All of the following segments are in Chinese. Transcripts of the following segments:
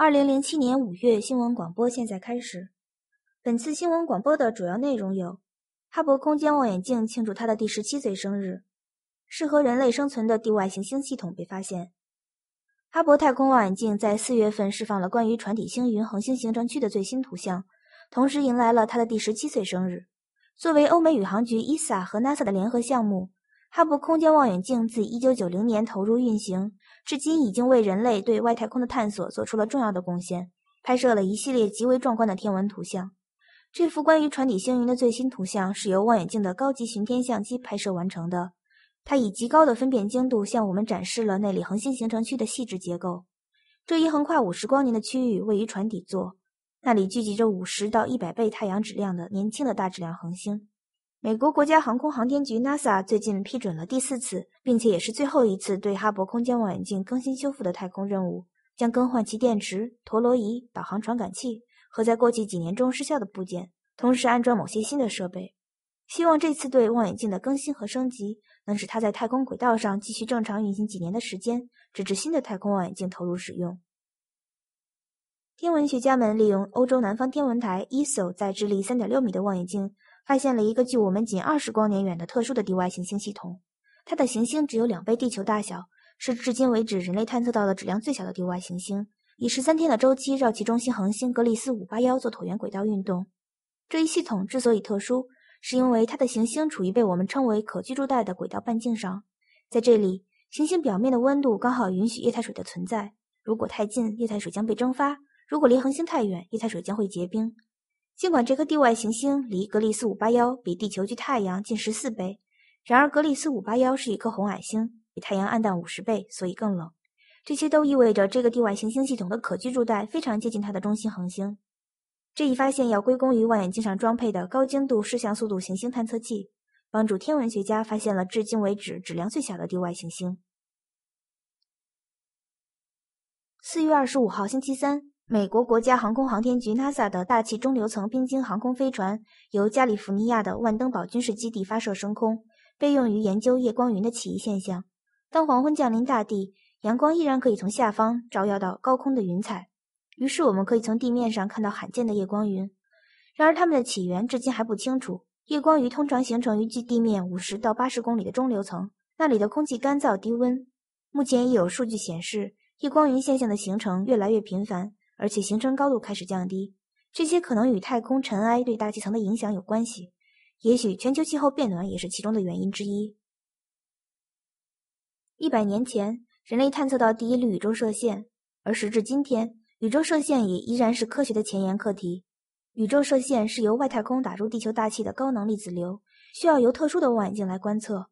二零零七年五月新闻广播现在开始。本次新闻广播的主要内容有：哈勃空间望远镜庆祝它的第十七岁生日；适合人类生存的地外行星系统被发现；哈勃太空望远镜在四月份释放了关于船体星云恒星形成区的最新图像，同时迎来了它的第十七岁生日。作为欧美宇航局 ESA 和 NASA 的联合项目。哈勃空间望远镜自1990年投入运行，至今已经为人类对外太空的探索做出了重要的贡献，拍摄了一系列极为壮观的天文图像。这幅关于船底星云的最新图像是由望远镜的高级巡天相机拍摄完成的，它以极高的分辨精度向我们展示了那里恒星形成区的细致结构。这一横跨五十光年的区域位于船底座，那里聚集着五十到一百倍太阳质量的年轻的大质量恒星。美国国家航空航天局 NASA 最近批准了第四次，并且也是最后一次对哈勃空间望远镜更新修复的太空任务，将更换其电池、陀螺仪、导航传感器和在过去几年中失效的部件，同时安装某些新的设备。希望这次对望远镜的更新和升级能使它在太空轨道上继续正常运行几年的时间，直至新的太空望远镜投入使用。天文学家们利用欧洲南方天文台 ESO 在智利3.6米的望远镜。发现了一个距我们仅二十光年远的特殊的地外行星系统，它的行星只有两倍地球大小，是至今为止人类探测到的质量最小的地外行星，以十三天的周期绕其中心恒星格里斯五八幺做椭圆轨道运动。这一系统之所以特殊，是因为它的行星处于被我们称为可居住带的轨道半径上，在这里，行星表面的温度刚好允许液态水的存在。如果太近，液态水将被蒸发；如果离恒星太远，液态水将会结冰。尽管这颗地外行星离格里斯五八幺比地球距太阳近十四倍，然而格里斯五八幺是一颗红矮星，比太阳暗淡五十倍，所以更冷。这些都意味着这个地外行星系统的可居住带非常接近它的中心恒星。这一发现要归功于望远镜上装配的高精度视像速度行星探测器，帮助天文学家发现了至今为止质量最小的地外行星。四月二十五号，星期三。美国国家航空航天局 NASA 的大气中流层冰晶航空飞船由加利福尼亚的万登堡军事基地发射升空，被用于研究夜光云的起异现象。当黄昏降临大地，阳光依然可以从下方照耀到高空的云彩，于是我们可以从地面上看到罕见的夜光云。然而，它们的起源至今还不清楚。夜光云通常形成于距地面五十到八十公里的中流层，那里的空气干燥低温。目前已有数据显示，夜光云现象的形成越来越频繁。而且形成高度开始降低，这些可能与太空尘埃对大气层的影响有关系，也许全球气候变暖也是其中的原因之一。一百年前，人类探测到第一粒宇宙射线，而时至今天，宇宙射线也依然是科学的前沿课题。宇宙射线是由外太空打入地球大气的高能粒子流，需要由特殊的望远镜来观测。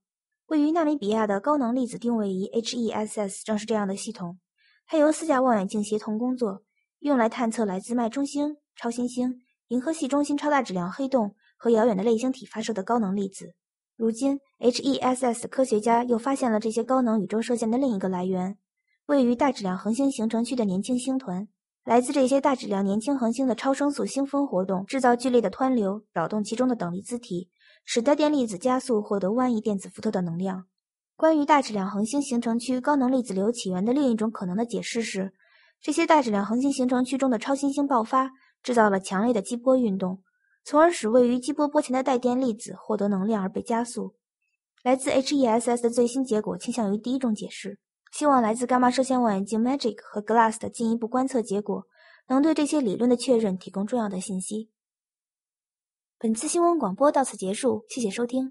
位于纳米比亚的高能粒子定位仪 HESS 正是这样的系统，它由四架望远镜协同工作。用来探测来自脉中星、超新星、银河系中心超大质量黑洞和遥远的类星体发射的高能粒子。如今，HESS 科学家又发现了这些高能宇宙射线的另一个来源——位于大质量恒星形成区的年轻星团。来自这些大质量年轻恒星的超声速星风活动，制造剧烈的湍流，扰动其中的等离子体，使带电粒子加速获得万亿电子伏特的能量。关于大质量恒星形成区高能粒子流起源的另一种可能的解释是。这些大质量恒星形成区中的超新星爆发，制造了强烈的激波运动，从而使位于激波波前的带电粒子获得能量而被加速。来自 HESS 的最新结果倾向于第一种解释。希望来自伽马射线望远镜 MAGIC 和 GLASS 的进一步观测结果，能对这些理论的确认提供重要的信息。本次新闻广播到此结束，谢谢收听。